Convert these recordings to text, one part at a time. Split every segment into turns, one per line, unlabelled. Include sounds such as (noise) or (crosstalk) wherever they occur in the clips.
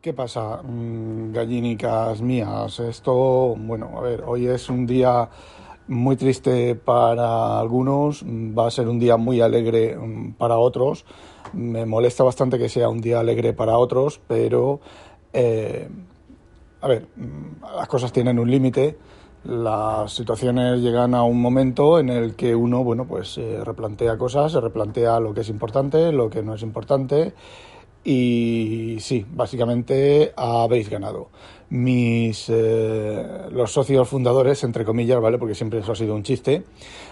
¿Qué pasa, mm, gallinicas mías? Esto, bueno, a ver, hoy es un día muy triste para algunos, va a ser un día muy alegre mm, para otros. Me molesta bastante que sea un día alegre para otros, pero, eh, a ver, mm, las cosas tienen un límite. Las situaciones llegan a un momento en el que uno, bueno, pues se replantea cosas, se replantea lo que es importante, lo que no es importante y sí, básicamente habéis ganado. Mis eh, los socios fundadores, entre comillas, ¿vale? Porque siempre eso ha sido un chiste.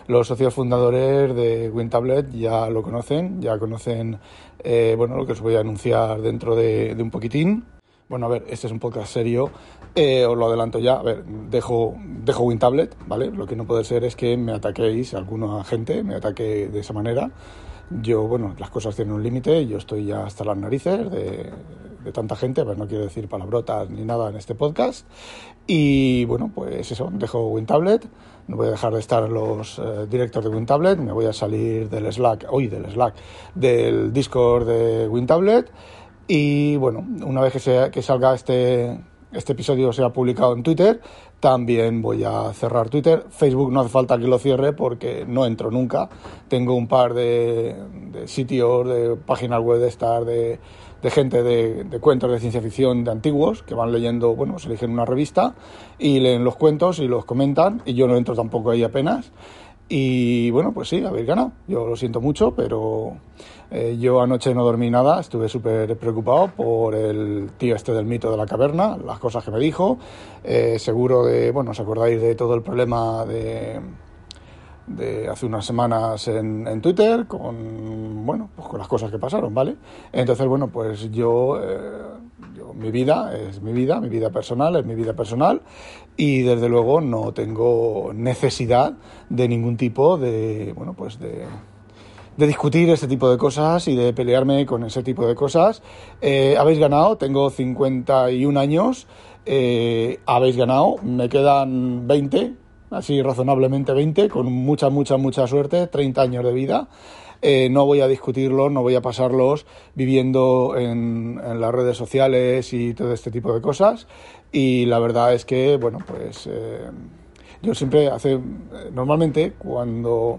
Los socios fundadores de WinTablet ya lo conocen, ya conocen eh, bueno, lo que os voy a anunciar dentro de, un poquitín. Bueno, a ver, este es un podcast serio, eh, os lo adelanto ya. A ver, dejo, dejo WinTablet, ¿vale? Lo que no puede ser es que me ataquéis a alguna gente, me ataque de esa manera. Yo, bueno, las cosas tienen un límite, yo estoy ya hasta las narices de, tanta gente, pero no quiero decir palabrotas ni nada en este podcast. Y bueno, pues eso, dejo WinTablet, no voy a dejar de estar los eh, de WinTablet, me voy a salir del Slack, hoy del Slack, del Discord de WinTablet. Y bueno, una vez que, sea, que salga este, este episodio sea publicado en Twitter, también voy a cerrar Twitter. Facebook no hace falta que lo cierre porque no entro nunca. Tengo un par de, sitios, de páginas web de estar, de, gente de, de, cuentos de ciencia ficción de antiguos que van leyendo, bueno, se eligen una revista y leen los cuentos y los comentan y yo no entro tampoco ahí apenas. Y bueno, pues sí, habéis ganado. Yo lo siento mucho, pero eh, yo anoche no dormí nada, estuve súper preocupado por el tío este del mito de la caverna, las cosas que me dijo. Eh, seguro de, bueno, os acordáis de todo el problema de, de hace unas semanas en, en, Twitter con, bueno, pues con las cosas que pasaron, ¿vale? Entonces, bueno, pues yo, eh, yo, mi vida es mi vida, mi vida personal es mi vida personal y desde luego no tengo necesidad de ningún tipo de, bueno, pues de, de discutir este tipo de cosas y de pelearme con ese tipo de cosas. Eh, habéis ganado, tengo 51 años, eh, habéis ganado, me quedan 20, así razonablemente 20, con mucha, mucha, mucha suerte, 30 años de vida. Eh, no voy a discutirlos, no voy a pasarlos viviendo en, las redes sociales y todo este tipo de cosas. Y la verdad es que, bueno, pues eh, yo siempre hace, normalmente cuando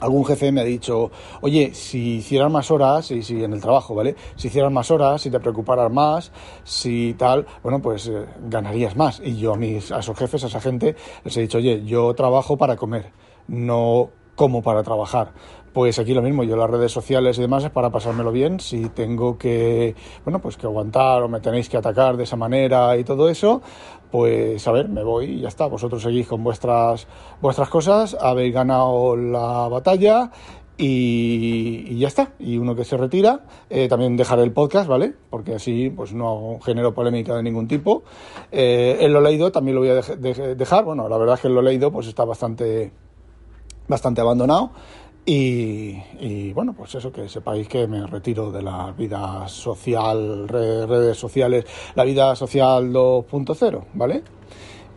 algún jefe me ha dicho, oye, si hicieras más horas, y si en el trabajo, ¿vale? Si hicieras más horas, si te preocuparas más, si tal, bueno, pues eh, ganarías más. Y yo a mis, a esos jefes, a esa gente, les he dicho, oye, yo trabajo para comer, no como para trabajar. Pues aquí lo mismo, yo las redes sociales y demás es para pasármelo bien. Si tengo que, bueno, pues que aguantar o me tenéis que atacar de esa manera y todo eso, pues a ver, me voy y ya está. Vosotros seguís con vuestras, vuestras cosas, habéis ganado la batalla y, ya está. Y uno que se retira, eh, también dejaré el podcast, ¿vale? Porque así pues no genero polémica de ningún tipo. Eh, en lo leído también lo voy a dejar. Bueno, la verdad es que en lo leído pues está bastante, bastante abandonado. Y, bueno, pues eso, que sepáis que me retiro de la vida social, redes sociales, la vida social 2.0, ¿vale?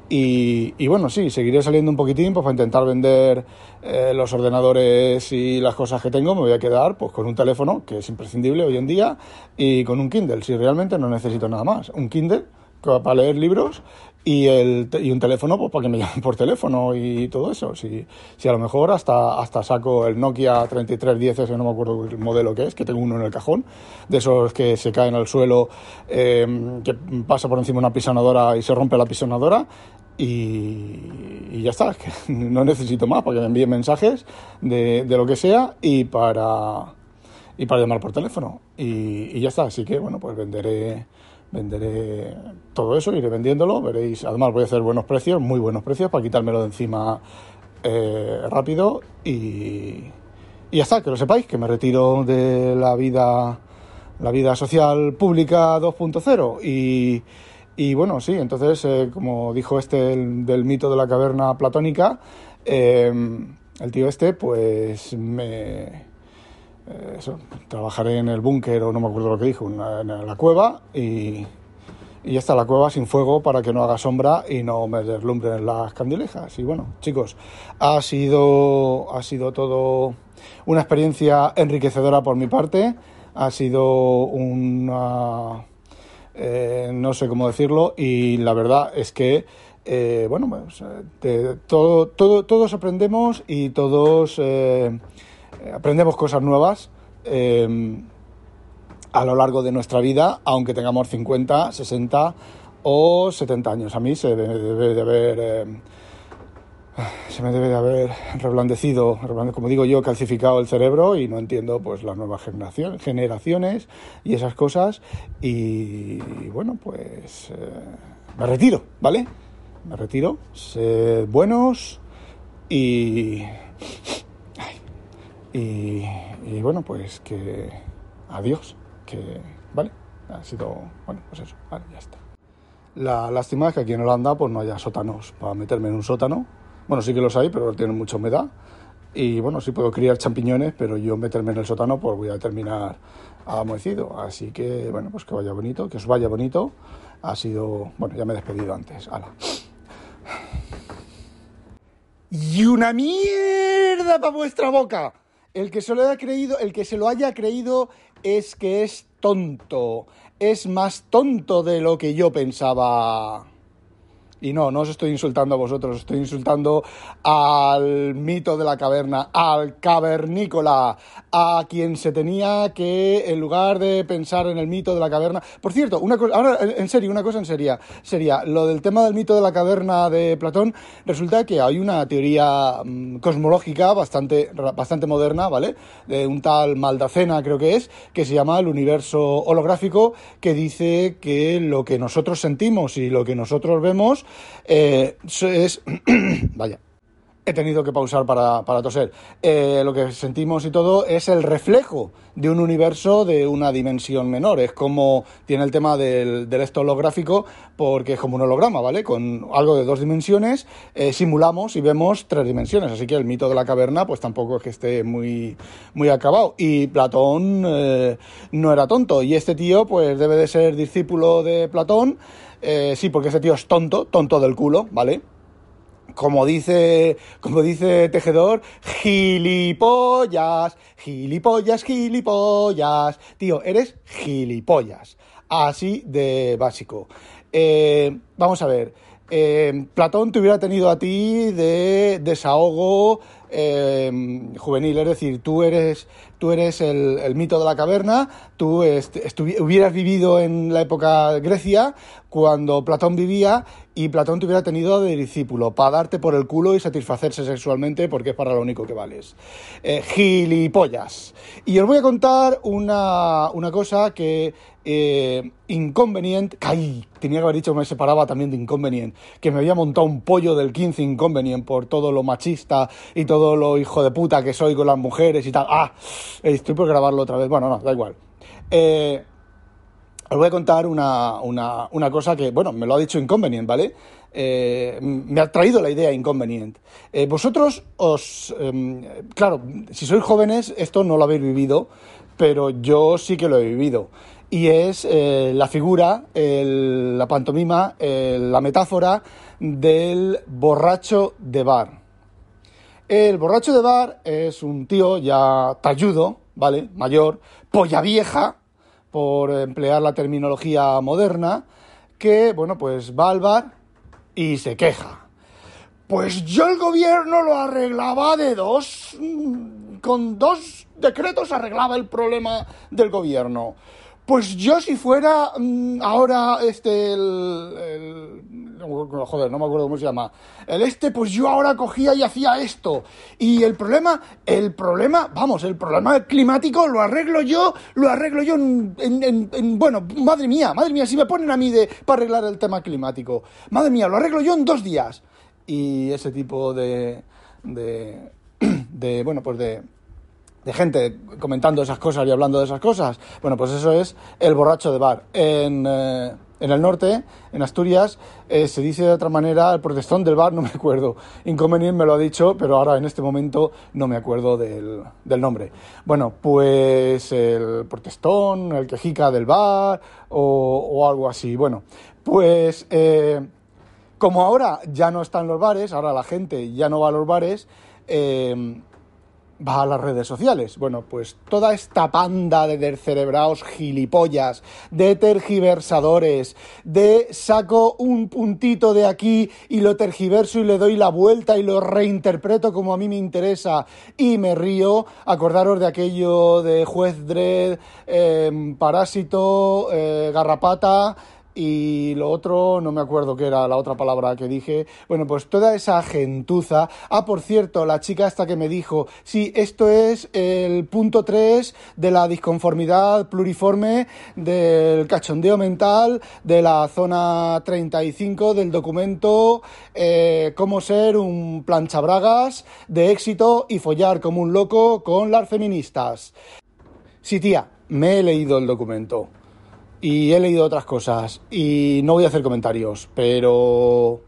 Y, bueno, sí, seguiré saliendo un poquitín pues, para intentar vender eh, los ordenadores y las cosas que tengo. Me voy a quedar pues, con un teléfono, que es imprescindible hoy en día, y con un Kindle, si realmente no necesito nada más. Un Kindle para leer libros y, el, y un teléfono pues para que me llamen por teléfono y todo eso. Si, si a lo mejor hasta, hasta saco el Nokia 3310, ese no me acuerdo el modelo que es, que tengo uno en el cajón, de esos que se caen al suelo, em, que pasa por encima una pisonadora y se rompe la pisonadora. Y, y ya está, (laughs) que no necesito más para que me envíen mensajes de, de lo que sea y para, y para llamar por teléfono. Y, y ya está, así que bueno, pues venderé venderé todo eso, iré vendiéndolo, veréis, además voy a hacer buenos precios, muy buenos precios para quitármelo de encima eh, rápido. Y, y ya está, que lo sepáis, que me retiro de la vida la vida social pública 2.0 y, y bueno, sí, entonces, eh, como dijo este del, mito de la caverna platónica, eh, el tío este, pues me... Eh, eso, trabajaré en el búnker o no me acuerdo lo que dijo, en la, cueva y, y ya está la cueva sin fuego para que no haga sombra y no me deslumbren las candilejas. Y bueno, chicos, ha sido, ha sido todo una experiencia enriquecedora por mi parte, ha sido una eh, no sé cómo decirlo, y la verdad es que, eh, bueno, pues, eh, todo, todo, todos aprendemos y todos aprendemos cosas nuevas a lo largo de nuestra vida, aunque tengamos 50, 60 o 70 años. A mí se debe de haber (sighs) se me debe de haber reblandecido, como digo yo, calcificado el cerebro y no entiendo pues las nuevas generaciones y esas cosas. Y bueno, pues eh, me retiro, ¿vale? Me retiro, sed buenos y, y, bueno, pues que adiós, que vale, ha sido, bueno, pues eso, vale, ya está. La lástima es que aquí en Holanda pues no haya sótanos para meterme en un sótano bueno, sí que los hay, pero tienen mucha humedad. Y bueno, sí puedo criar champiñones, pero yo meterme en el sótano, pues voy a terminar amoecido. Así que, bueno, pues que vaya bonito, que os vaya bonito. Ha sido, bueno, ya me he despedido antes. Hala. Y una mierda para vuestra boca. El que se lo haya creído, es que es tonto. Es más tonto de lo que yo pensaba. Y no, no os estoy insultando a vosotros, estoy insultando al mito de la caverna, al cavernícola, a quien se tenía que, en lugar de pensar en el mito de la caverna. Por cierto, una cosa, ahora en serio, una cosa en serio, sería lo del tema del mito de la caverna de Platón. Resulta que hay una teoría mm, cosmológica bastante, bastante moderna, ¿vale? De un tal Maldacena, creo que es, que se llama el universo holográfico, que dice que lo que nosotros sentimos y lo que nosotros vemos eh, es, (clears throat) vaya, he tenido que pausar para, toser. Eh, lo que sentimos y todo es el reflejo de un universo de una dimensión menor. Es como tiene el tema del, del esto holográfico, porque es como un holograma, ¿vale? Con algo de dos dimensiones eh, simulamos y vemos tres dimensiones. Así que el mito de la caverna, pues tampoco es que esté muy, muy acabado. Y Platón no era tonto. Y este tío, pues debe de ser discípulo de Platón. Eh, sí, porque ese tío es tonto, tonto del culo, ¿vale? Como dice, como dice Tejedor, gilipollas, gilipollas, gilipollas. Tío, eres gilipollas. Así de básico. Eh, vamos a ver. Eh, Platón te hubiera tenido a ti de desahogo eh, juvenil, es decir, tú eres, tú eres el, mito de la caverna, tú hubieras vivido en la época Grecia, cuando Platón vivía, y Platón te hubiera tenido de discípulo, para darte por el culo y satisfacerse sexualmente, porque es para lo único que vales. Eh, gilipollas. Y os voy a contar una, una cosa que eh, Inconvenient. Tenía que haber dicho me separaba también de Inconvenient, que me había montado un pollo del 15 Inconvenient por todo lo machista y todo lo hijo de puta que soy con las mujeres y tal. ¡Ah! Estoy por grabarlo otra vez. Bueno, no, da igual. Eh, os voy a contar una, una, cosa que, bueno, me lo ha dicho Inconvenient, ¿vale? Eh, me ha traído la idea Inconvenient. Eh, vosotros os... Em, claro, si sois jóvenes, esto no lo habéis vivido, pero yo sí que lo he vivido y es la figura, la pantomima, la metáfora del borracho de bar. El borracho de bar es un tío ya talludo, ¿vale? Mayor, polla vieja, por emplear la terminología moderna, que, bueno, pues va al bar y se queja. Pues yo el gobierno lo arreglaba de dos, mm, con dos decretos arreglaba el problema del gobierno. Pues yo si fuera mm, ahora este el, joder, no me acuerdo cómo se llama. El este, pues yo ahora cogía y hacía esto. Y el problema, el problema, vamos, el problema climático lo arreglo yo, lo arreglo yo en, bueno, madre mía, madre mía, si me ponen a mí de para arreglar el tema climático. Madre mía, lo arreglo yo en dos días. Y ese tipo de de, (clears throat) de bueno, pues de de gente comentando esas cosas y hablando de esas cosas. Bueno, pues eso es el borracho de bar. En, eh, en el norte, en Asturias, eh, se dice de otra manera el protestón del bar, no me acuerdo. Inconveniente me lo ha dicho, pero ahora en este momento no me acuerdo del, del nombre. Bueno, pues el protestón, el quejica del bar o, o algo así. Bueno, pues eh, como ahora ya no están los bares, ahora la gente ya no va a los bares, va a las redes sociales. Bueno, pues toda esta panda de descerebrados gilipollas, de tergiversadores, de saco un puntito de aquí y lo tergiverso y le doy la vuelta y lo reinterpreto como a mí me interesa y me río. Acordaros de aquello de juez Dredd, eh, parásito, eh, garrapata y lo otro, no me acuerdo qué era la otra palabra que dije. Bueno, pues toda esa gentuza. Ah, por cierto, la chica esta que me dijo, sí, esto es el punto 3 de la disconformidad pluriforme del cachondeo mental de la zona 35 del documento eh, Cómo ser un planchabragas de éxito y follar como un loco con las feministas. Sí, tía, me he leído el documento y he leído otras cosas y no voy a hacer comentarios, pero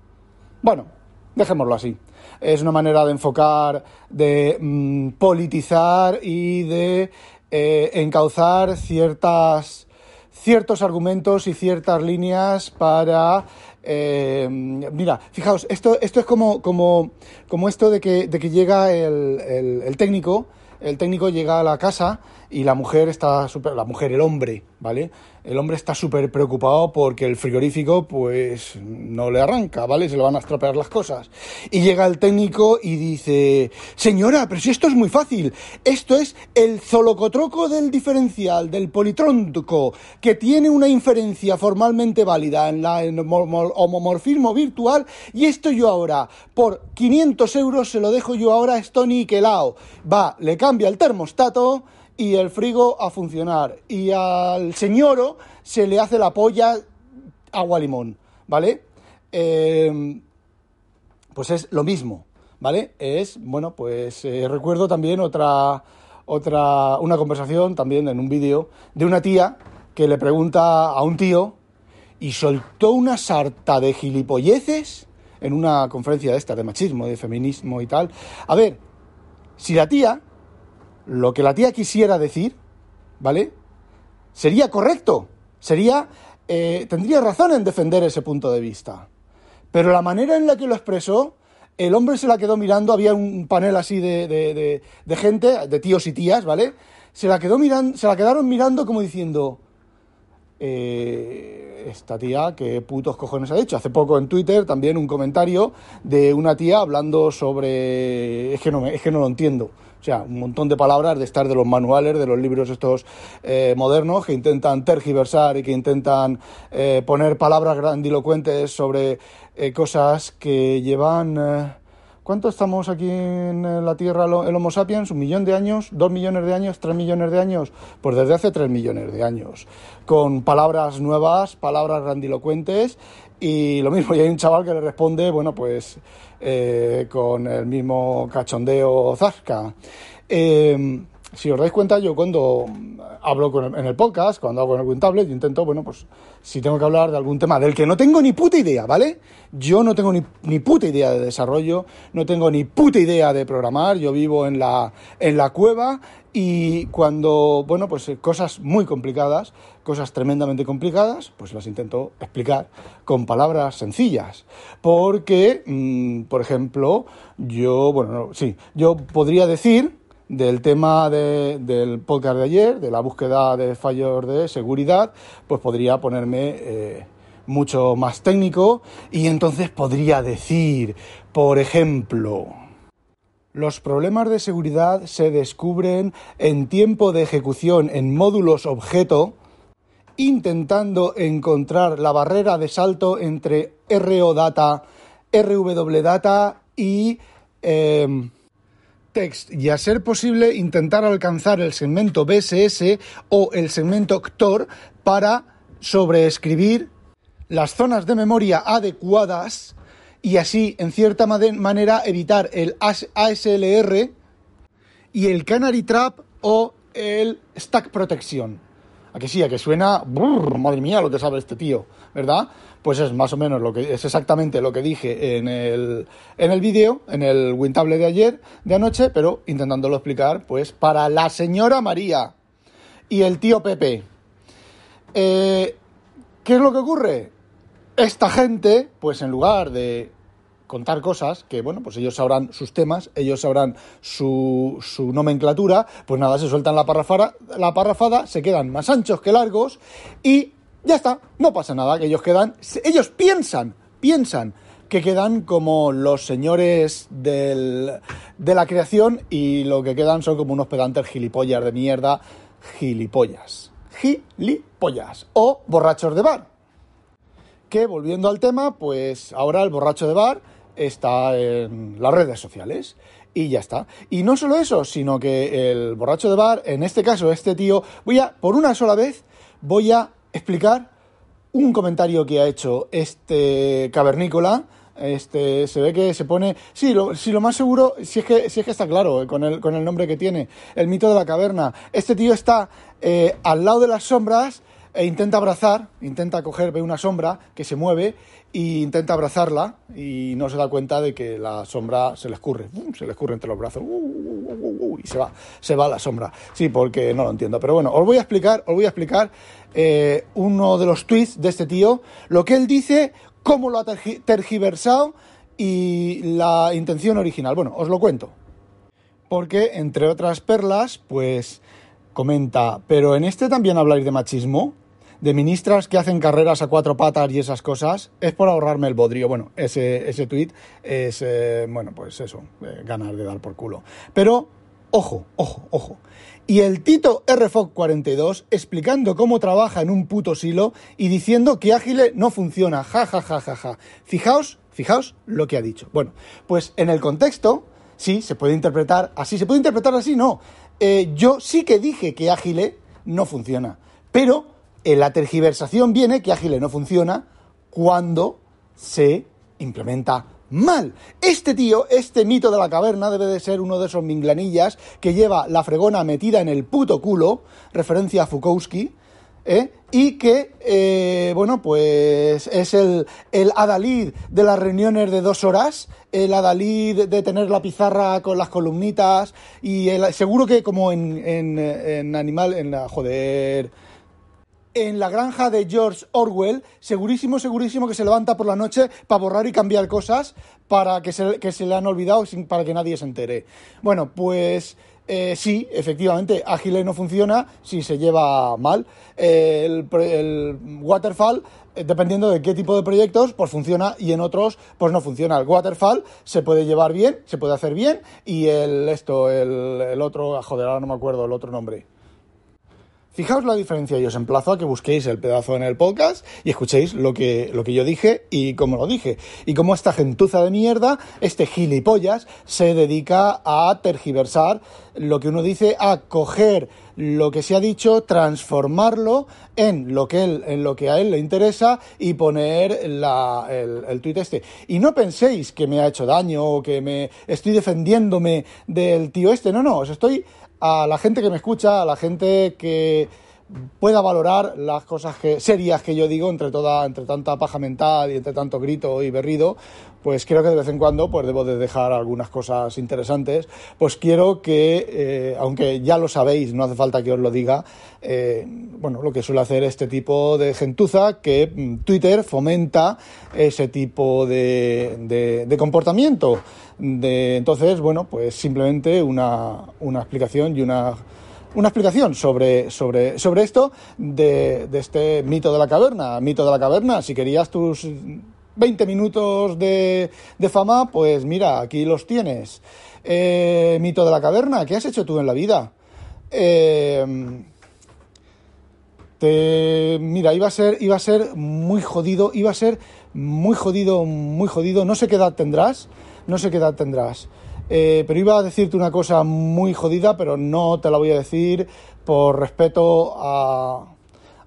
bueno, dejémoslo así. Es una manera de enfocar, de mm, politizar y de eh, encauzar ciertas, ciertos argumentos y ciertas líneas para... eh, mira, fijaos, esto, esto es como, como, como esto de que, de que llega el, el- el técnico, el técnico llega a la casa y la mujer está súper, la mujer, el hombre, ¿vale? El hombre está súper preocupado porque el frigorífico, pues, no le arranca, ¿vale? Se le van a estropear las cosas. Y llega el técnico y dice, señora, pero si esto es muy fácil, esto es el zolocotroco del diferencial, del politróntico, que tiene una inferencia formalmente válida en la homomorfismo virtual, y esto yo ahora, por 500 euros, se lo dejo yo ahora a esto niquelao. Va, le cambia el termostato, y el frigo a funcionar. Y al señoro se le hace la polla agua limón, ¿vale? Eh, pues es lo mismo, ¿vale? Es, bueno, pues eh, recuerdo también otra, otra, una conversación también en un vídeo de una tía que le pregunta a un tío y soltó una sarta de gilipolleces en una conferencia de esta, de machismo, de feminismo y tal. A ver, si la tía lo que la tía quisiera decir, ¿vale? Sería correcto, sería, eh, tendría razón en defender ese punto de vista. Pero la manera en la que lo expresó, el hombre se la quedó mirando, había un panel así de, de, gente, de tíos y tías, ¿vale? Se la, quedó mirando, se la quedaron mirando como diciendo, eh, esta tía, ¿qué putos cojones ha hecho? Hace poco en Twitter también un comentario de una tía hablando sobre... Es que no, me- es que no lo entiendo. O sea, un montón de palabras de estar de los manuales, de los libros estos eh, modernos que intentan tergiversar y que intentan eh, poner palabras grandilocuentes sobre eh, cosas que llevan... ¿Cuánto estamos aquí en la Tierra el Homo sapiens? ¿Un millón de años? ¿Dos millones de años? ¿Tres millones de años? Pues desde hace tres millones de años. Con palabras nuevas, palabras grandilocuentes y lo mismo. Y hay un chaval que le responde, bueno, pues eh, con el mismo cachondeo zasca. Eh, si os dais cuenta, yo cuando hablo con en el podcast, cuando hago en algún tablet, yo intento, bueno, pues si tengo que hablar de algún tema del que no tengo ni puta idea, ¿vale? Yo no tengo ni, ni puta idea de desarrollo, no tengo ni puta idea de programar, yo vivo en la, en la cueva y cuando, bueno, pues eh, cosas muy complicadas, cosas tremendamente complicadas, pues las intento explicar con palabras sencillas. Porque, mm, por ejemplo, yo, bueno, no, sí, yo podría decir del tema de- del podcast de ayer, de la búsqueda de fallos de seguridad, pues podría ponerme eh, mucho más técnico y entonces podría decir, por ejemplo, los problemas de seguridad se descubren en tiempo de ejecución en módulos objeto, intentando encontrar la barrera de salto entre RO Data, RW Data y em, text y a ser posible intentar alcanzar el segmento BSS o el segmento CTOR para sobreescribir las zonas de memoria adecuadas y así en cierta manera evitar el AS- ASLR y el Canary Trap o el Stack Protection. A que sí, a que suena, madre mía, lo que sabe este tío, ¿verdad? Pues es más o menos lo que es exactamente lo que dije en el en el vídeo, en el Wintable de ayer, de anoche, pero intentándolo explicar, pues para la señora María y el tío Pepe. Eh, ¿Qué es lo que ocurre? Esta gente, pues en lugar de contar cosas que, bueno, pues ellos sabrán sus temas, ellos sabrán su, su nomenclatura, pues nada, se sueltan la parrafada, la parrafada, se quedan más anchos que largos y ya está, no pasa nada, que ellos quedan, ellos piensan, piensan que quedan como los señores del, de la creación y lo que quedan son como unos pedantes gilipollas de mierda, gilipollas, gilipollas o borrachos de bar. Que volviendo al tema, pues ahora el borracho de bar está en las redes sociales. Y ya está. Y no solo eso, sino que el borracho de bar, en este caso, este tío, voy a, por una sola vez, voy a explicar un comentario que ha hecho este cavernícola. Este, se ve que se pone. Sí, lo, lo más seguro, si es que, está claro, eh, con el, nombre que tiene, el mito de la caverna. Este tío está eh, al lado de las sombras e intenta abrazar, intenta coger, ve una sombra que se mueve e intenta abrazarla y no se da cuenta de que la sombra se le escurre, se le escurre entre los brazos y se va, se va la sombra. Sí, porque no lo entiendo. Pero bueno, os voy a explicar, os voy a explicar eh, uno de los tweets de este tío, lo que él dice, cómo lo ha tergiversado y la intención original. Bueno, os lo cuento. Porque, entre otras perlas, pues comenta, pero en este también habláis de machismo de ministras que hacen carreras a cuatro patas y esas cosas, es por ahorrarme el bodrio. Bueno, ese, ese tweet es, eh, bueno, pues eso, eh, ganar de dar por culo. Pero, ojo, ojo, ojo. Y el Tito RFOC42 explicando cómo trabaja en un puto silo y diciendo que Ágile no funciona. Ja, ja, ja, ja, ja. Fijaos, fijaos lo que ha dicho. Bueno, pues en el contexto, sí, se puede interpretar así. ¿Se puede interpretar así? No. Eh, yo sí que dije que Ágile no funciona. Pero en la tergiversación viene que Agile no funciona cuando se implementa mal. Este tío, este mito de la caverna, debe de ser uno de esos minglanillas que lleva la fregona metida en el puto culo, referencia a Fukowski, ¿eh? y que, eh, bueno, pues es el, el adalid de las reuniones de dos horas, el adalid de tener la pizarra con las columnitas, y el, seguro que como en, en, en Animal, en la, joder en la granja de George Orwell, segurísimo, segurísimo que se levanta por la noche para borrar y cambiar cosas para que se, le han olvidado sin, para que nadie se entere. Bueno, pues eh, sí, efectivamente, Agile no funciona si se lleva mal. el, el, Waterfall, eh, dependiendo de qué tipo de proyectos, pues funciona y en otros, pues no funciona. El Waterfall se puede llevar bien, se puede hacer bien y el esto, el, el otro, joder, ahora no me acuerdo el otro nombre. Fijaos la diferencia y os emplazo a que busquéis el pedazo en el podcast y escuchéis lo que, lo que yo dije y cómo lo dije. Y cómo esta gentuza de mierda, este gilipollas, se dedica a tergiversar lo que uno dice, a coger lo que se ha dicho, transformarlo en lo que, él, en lo que a él le interesa y poner la, el, el tuit este. Y no penséis que me ha hecho daño o que me estoy defendiéndome del tío este. No, no, os estoy a la gente que me escucha, a la gente que pueda valorar las cosas que, serias que yo digo entre toda, entre tanta paja mental y entre tanto grito y berrido, pues creo que de vez en cuando pues debo de dejar algunas cosas interesantes. Pues quiero que, eh, aunque ya lo sabéis, no hace falta que os lo diga, eh, bueno, lo que suele hacer este tipo de gentuza, que mm, Twitter fomenta ese tipo de, de, comportamiento. De, entonces, bueno, pues simplemente una, una explicación y una, una explicación sobre, sobre, sobre esto de, de, este mito de la caverna. Mito de la caverna, si querías tus 20 minutos de, de fama, pues mira, aquí los tienes. Eh, mito de la caverna, ¿qué has hecho tú en la vida? Eh, te, mira, iba a ser, iba a ser muy jodido, iba a ser muy jodido, muy jodido. No sé qué edad tendrás no sé qué edad tendrás. Eh, pero iba a decirte una cosa muy jodida, pero no te la voy a decir por respeto a,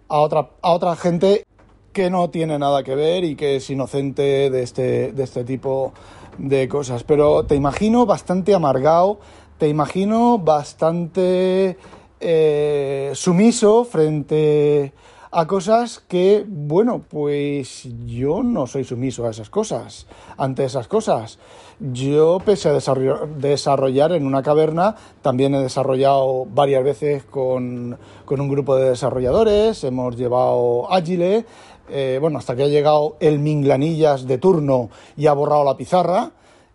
a, otra, a otra gente que no tiene nada que ver y que es inocente de este, de este tipo de cosas. Pero te imagino bastante amargado te imagino bastante eh, sumiso frente a cosas que, bueno, pues yo no soy sumiso a esas cosas, ante esas cosas. Yo, pese a desarrollar, en una caverna, también he desarrollado varias veces con, un grupo de desarrolladores, hemos llevado Agile, eh, bueno, hasta que ha llegado el Minglanillas de turno y ha borrado la pizarra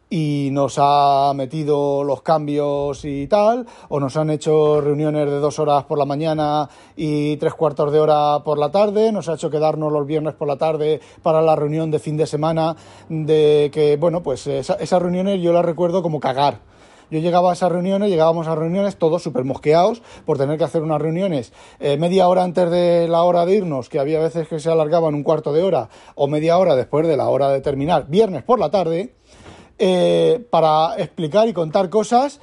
y nos ha metido los cambios y tal, o nos han hecho reuniones de dos horas por la mañana y tres cuartos de hora por la tarde, nos ha hecho quedarnos los viernes por la tarde para la reunión de fin de semana, de que, bueno, pues esas reuniones yo las recuerdo como cagar. Yo llegaba a esas reuniones, llegábamos a reuniones todos súper mosqueados por tener que hacer unas reuniones eh, media hora antes de la hora de irnos, que había veces que se alargaban un cuarto de hora, o media hora después de la hora de terminar, viernes por la tarde, eh, para explicar y contar cosas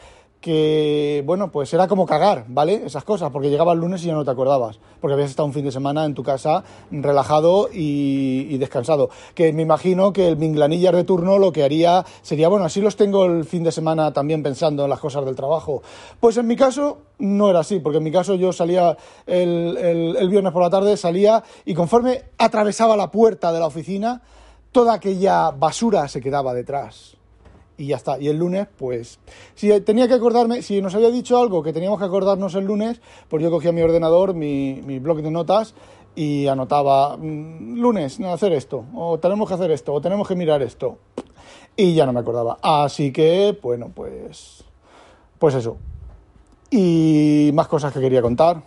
que, bueno, pues era como cagar, ¿vale? Esas cosas, porque llegaba el lunes y ya no te acordabas, porque habías estado un fin de semana en tu casa relajado y, descansado. Que me imagino que el minglanillas de turno lo que haría sería, bueno, así los tengo el fin de semana también pensando en las cosas del trabajo. Pues en mi caso no era así, porque en mi caso yo salía el, el viernes por la tarde, salía y conforme atravesaba la puerta de la oficina, toda aquella basura se quedaba detrás y ya está. Y el lunes, pues, si tenía que acordarme, si nos había dicho algo que teníamos que acordarnos el lunes, pues yo cogía mi ordenador, mi, mi blog de notas y anotaba, mm, lunes, hacer esto, o tenemos que hacer esto, o tenemos que mirar esto. Y ya no me acordaba. Así que, bueno, pues, pues eso. Y más cosas que quería contar.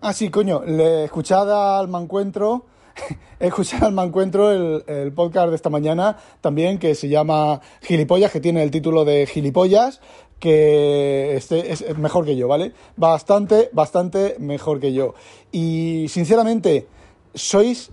Ah, sí, coño, le escuchada al mancuentro (laughs) he escuchado al mancuentro el, el podcast de esta mañana también que se llama Gilipollas, que tiene el título de Gilipollas, que este es mejor que yo, ¿vale? Bastante, bastante mejor que yo. Y sinceramente, sois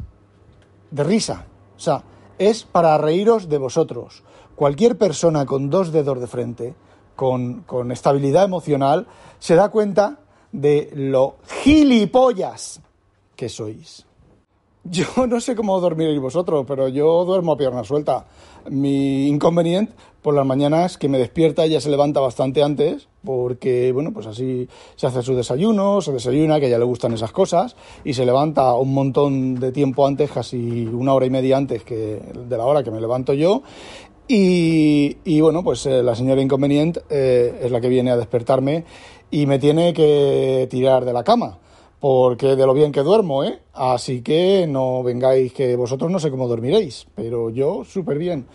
de risa. O sea, es para reíros de vosotros. Cualquier persona con dos dedos de frente, con, con estabilidad emocional, se da cuenta de lo gilipollas que sois. Yo (laughs) no sé cómo dormiréis vosotros, pero yo duermo a pierna suelta. Mi inconveniente por las mañanas que me despierta ya se levanta bastante antes, porque bueno, pues así se hace su desayuno, se desayuna, que ya le gustan esas cosas, y se levanta un montón de tiempo antes, casi una hora y media antes que de la hora que me levanto yo. Y, bueno, pues eh, la señora inconveniente eh, es la que viene a despertarme y me tiene que tirar de la cama porque de lo bien que duermo, ¿eh? Así que no vengáis que vosotros no sé cómo dormiréis, pero yo súper bien.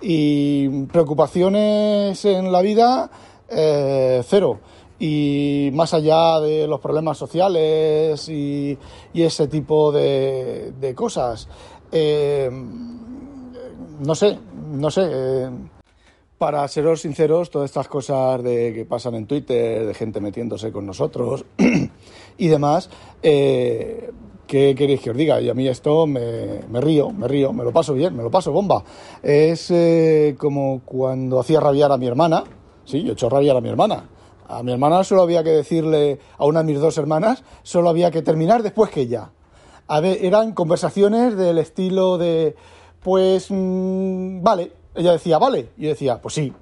Y preocupaciones en la vida, eh, cero. Y más allá de los problemas sociales y, ese tipo de, cosas, eh, no sé, no sé. Eh, para seros sinceros, todas estas cosas de que pasan en Twitter, de gente metiéndose con nosotros (clears throat) y demás, eh, ¿qué queréis que os diga? Y a mí esto me, río, me río, me lo paso bien, me lo paso bomba. Es eh, como cuando hacía rabiar a mi hermana, sí, yo he hecho rabiar a mi hermana. A mi hermana solo había que decirle, a una de mis dos hermanas, solo había que terminar después que ella. A ver, eran conversaciones del estilo de, pues, mm, vale, ella decía, vale. Y yo decía, pues sí.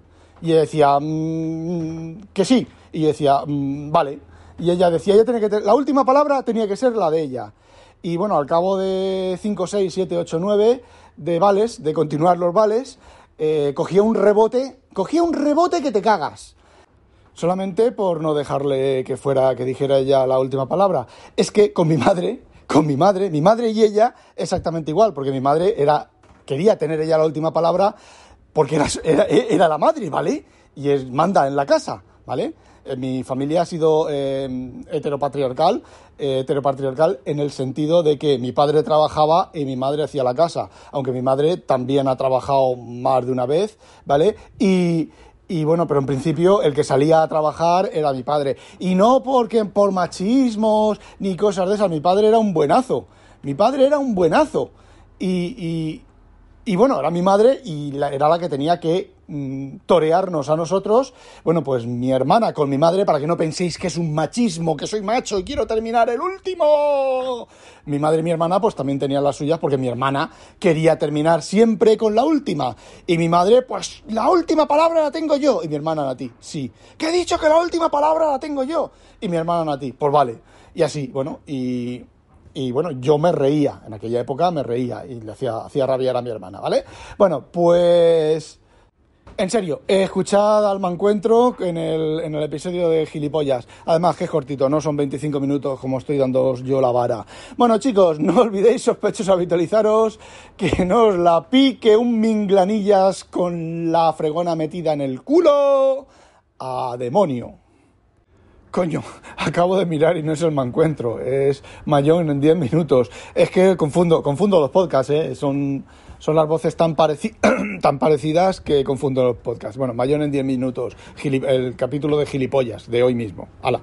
Y ella decía, mm, que sí. Y yo decía, mm, vale. Y ella decía, ella tenía que la última palabra tenía que ser la de ella. Y bueno, al cabo de 5, 6, 7, 8, 9 de vales, de continuar los vales, eh, cogía un rebote, cogía un rebote que te cagas. Solamente por no dejarle que fuera, que dijera ella la última palabra. Es que con mi madre, con mi madre, mi madre y ella exactamente igual, porque mi madre era, quería tener ella la última palabra porque era, la madre, ¿vale? Y manda en la casa, ¿vale? Eh, mi familia ha sido eh, heteropatriarcal, eh, heteropatriarcal en el sentido de que mi padre trabajaba y mi madre hacía la casa, aunque mi madre también ha trabajado más de una vez, ¿vale? Y, y bueno, pero en principio el que salía a trabajar era mi padre. Y no porque por machismos ni cosas de esas, mi padre era un buenazo. Mi padre era un buenazo. Y, y bueno, era mi madre y era la que tenía que mm, torearnos a nosotros. Bueno, pues mi hermana con mi madre, para que no penséis que es un machismo, que soy macho y quiero terminar el último. Mi madre y mi hermana pues también tenían las suyas porque mi hermana quería terminar siempre con la última. Y mi madre, pues la última palabra la tengo yo. Y mi hermana a ti, sí. Que he dicho que la última palabra la tengo yo. Y mi hermana a ti, pues vale. Y así, bueno, y y bueno, yo me reía, en aquella época me reía y le hacía, hacía rabiar a mi hermana, ¿vale? Bueno, pues... En serio, escuchado al mancuentro en el, en el episodio de Gilipollas. Además, que es cortito, no son 25 minutos como estoy dando yo la vara. Bueno, chicos, no olvidéis, sospechosos, habitualizaros, que no os la pique un minglanillas con la fregona metida en el culo. A demonio. Coño, acabo de mirar y no es el mancuentro, es Mayón en 10 minutos. Es que confundo, confundo los podcasts, ¿eh? son, son las voces tan, (clears throat) tan parecidas que confundo los podcasts. Bueno, Mayón en 10 minutos, el capítulo de gilipollas de hoy mismo. ¡Hala!